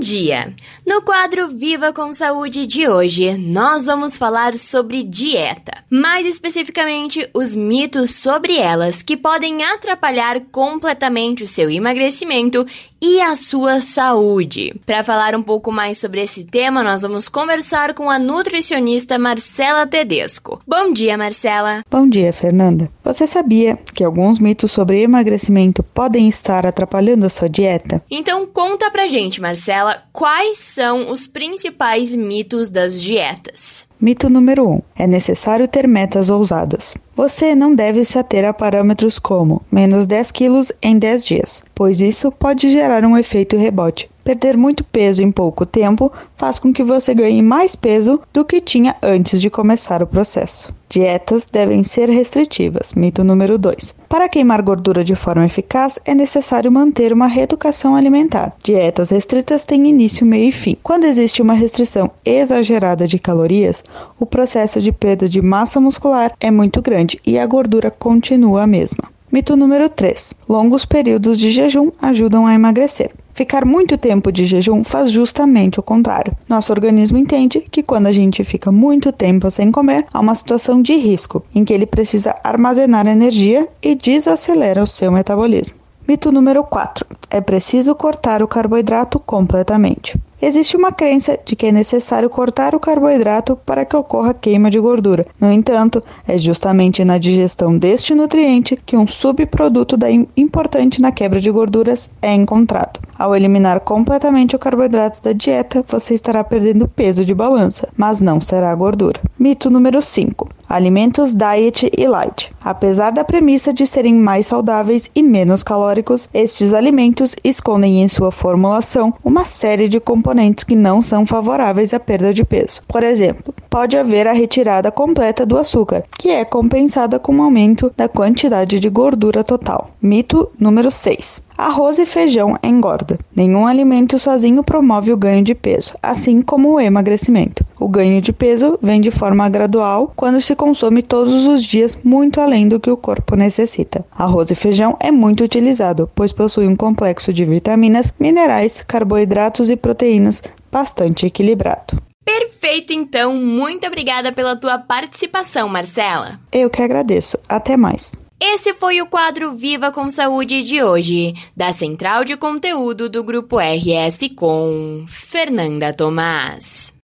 dia! No quadro Viva com Saúde de hoje, nós vamos falar sobre dieta, mais especificamente os mitos sobre elas que podem atrapalhar completamente o seu emagrecimento e a sua saúde. Para falar um pouco mais sobre esse tema, nós vamos conversar com a nutricionista Marcela Tedesco. Bom dia, Marcela. Bom dia, Fernanda. Você sabia que alguns mitos sobre emagrecimento podem estar atrapalhando a sua dieta? Então conta pra gente, Marcela, quais são os principais mitos das dietas? Mito número 1. Um, é necessário ter metas ousadas. Você não deve se ater a parâmetros como menos 10 quilos em 10 dias, pois isso pode gerar um efeito rebote. Perder muito peso em pouco tempo faz com que você ganhe mais peso do que tinha antes de começar o processo. Dietas devem ser restritivas. Mito número 2. Para queimar gordura de forma eficaz, é necessário manter uma reeducação alimentar. Dietas restritas têm início, meio e fim. Quando existe uma restrição exagerada de calorias, o processo de perda de massa muscular é muito grande e a gordura continua a mesma. Mito número 3. Longos períodos de jejum ajudam a emagrecer. Ficar muito tempo de jejum faz justamente o contrário. Nosso organismo entende que quando a gente fica muito tempo sem comer, há uma situação de risco, em que ele precisa armazenar energia e desacelera o seu metabolismo. Mito número 4. É preciso cortar o carboidrato completamente. Existe uma crença de que é necessário cortar o carboidrato para que ocorra queima de gordura. No entanto, é justamente na digestão deste nutriente que um subproduto importante na quebra de gorduras é encontrado. Ao eliminar completamente o carboidrato da dieta, você estará perdendo peso de balança, mas não será gordura. Mito número 5. Alimentos diet e light. Apesar da premissa de serem mais saudáveis e menos calóricos, estes alimentos escondem em sua formulação uma série de componentes que não são favoráveis à perda de peso. Por exemplo, pode haver a retirada completa do açúcar, que é compensada com um aumento da quantidade de gordura total. Mito número 6. Arroz e feijão engorda. Nenhum alimento sozinho promove o ganho de peso, assim como o emagrecimento. O ganho de peso vem de forma gradual quando se consome todos os dias muito além do que o corpo necessita. Arroz e feijão é muito utilizado, pois possui um complexo de vitaminas, minerais, carboidratos e proteínas bastante equilibrado. Perfeito, então. Muito obrigada pela tua participação, Marcela. Eu que agradeço. Até mais. Esse foi o quadro Viva com Saúde de hoje, da Central de Conteúdo do Grupo RS com Fernanda Tomás.